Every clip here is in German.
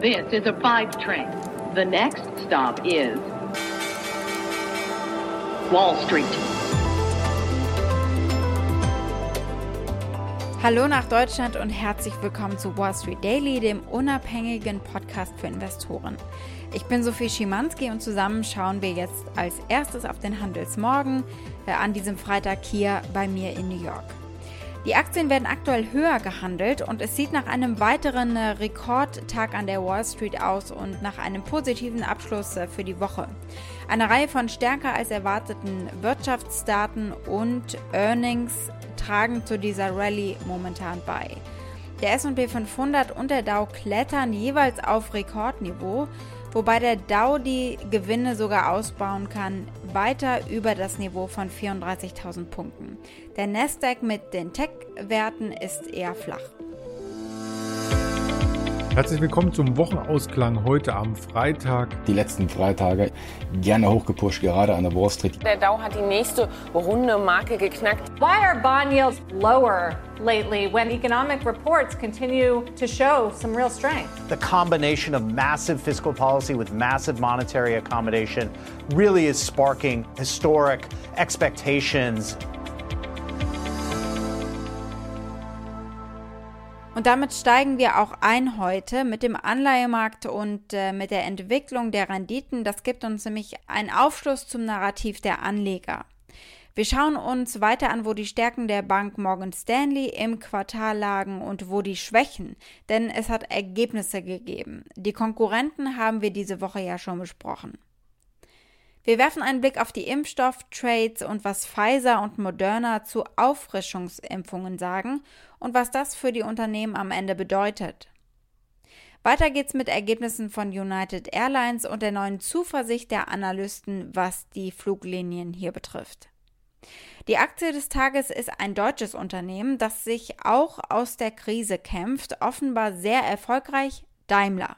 This is a five train. The next stop is Wall Street. Hallo nach Deutschland und herzlich willkommen zu Wall Street Daily, dem unabhängigen Podcast für Investoren. Ich bin Sophie Schimanski und zusammen schauen wir jetzt als erstes auf den Handelsmorgen äh, an diesem Freitag hier bei mir in New York. Die Aktien werden aktuell höher gehandelt und es sieht nach einem weiteren äh, Rekordtag an der Wall Street aus und nach einem positiven Abschluss äh, für die Woche. Eine Reihe von stärker als erwarteten Wirtschaftsdaten und Earnings tragen zu dieser Rallye momentan bei. Der SP 500 und der Dow klettern jeweils auf Rekordniveau wobei der Dow die Gewinne sogar ausbauen kann, weiter über das Niveau von 34.000 Punkten. Der Nasdaq mit den Tech-Werten ist eher flach. Herzlich willkommen zum Wochenausklang heute am Freitag. Die letzten Freitage gerne hochgepusht, gerade an der Wall Street. Der Dow hat die nächste runde Marke geknackt. Why are bond yields lower lately when economic reports continue to show some real strength? The combination of massive fiscal policy with massive monetary accommodation really is sparking historic expectations Und damit steigen wir auch ein heute mit dem Anleihemarkt und äh, mit der Entwicklung der Renditen. Das gibt uns nämlich einen Aufschluss zum Narrativ der Anleger. Wir schauen uns weiter an, wo die Stärken der Bank Morgan Stanley im Quartal lagen und wo die Schwächen, denn es hat Ergebnisse gegeben. Die Konkurrenten haben wir diese Woche ja schon besprochen. Wir werfen einen Blick auf die Impfstofftrades und was Pfizer und Moderna zu Auffrischungsimpfungen sagen und was das für die Unternehmen am Ende bedeutet. Weiter geht's mit Ergebnissen von United Airlines und der neuen Zuversicht der Analysten, was die Fluglinien hier betrifft. Die Aktie des Tages ist ein deutsches Unternehmen, das sich auch aus der Krise kämpft, offenbar sehr erfolgreich Daimler.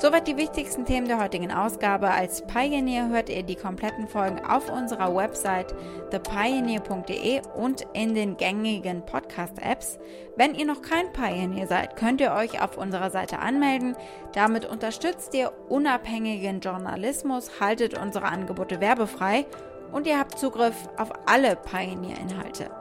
Soweit die wichtigsten Themen der heutigen Ausgabe. Als Pioneer hört ihr die kompletten Folgen auf unserer Website thepioneer.de und in den gängigen Podcast-Apps. Wenn ihr noch kein Pioneer seid, könnt ihr euch auf unserer Seite anmelden. Damit unterstützt ihr unabhängigen Journalismus, haltet unsere Angebote werbefrei und ihr habt Zugriff auf alle Pioneer-Inhalte.